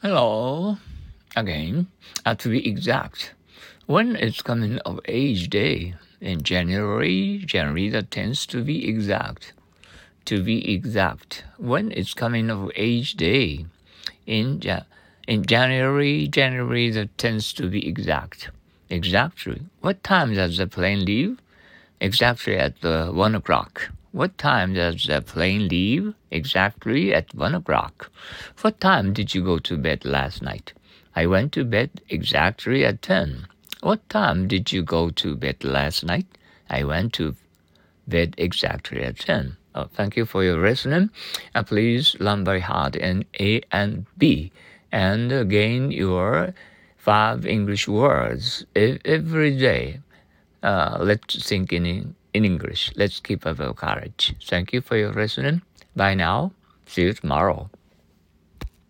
Hello. Again, uh, to be exact, when is coming of age day? In January, January the 10th to be exact. To be exact, when is coming of age day? In, ja- in January, January the 10th to be exact. Exactly. What time does the plane leave? Exactly at the 1 o'clock. What time does the plane leave? Exactly at one o'clock. What time did you go to bed last night? I went to bed exactly at ten. What time did you go to bed last night? I went to bed exactly at ten. Oh, thank you for your listening. Uh, please learn very hard in A and B and gain your five English words every day. Uh, let's think in in English. Let's keep up our courage. Thank you for your listening. Bye now. See you tomorrow.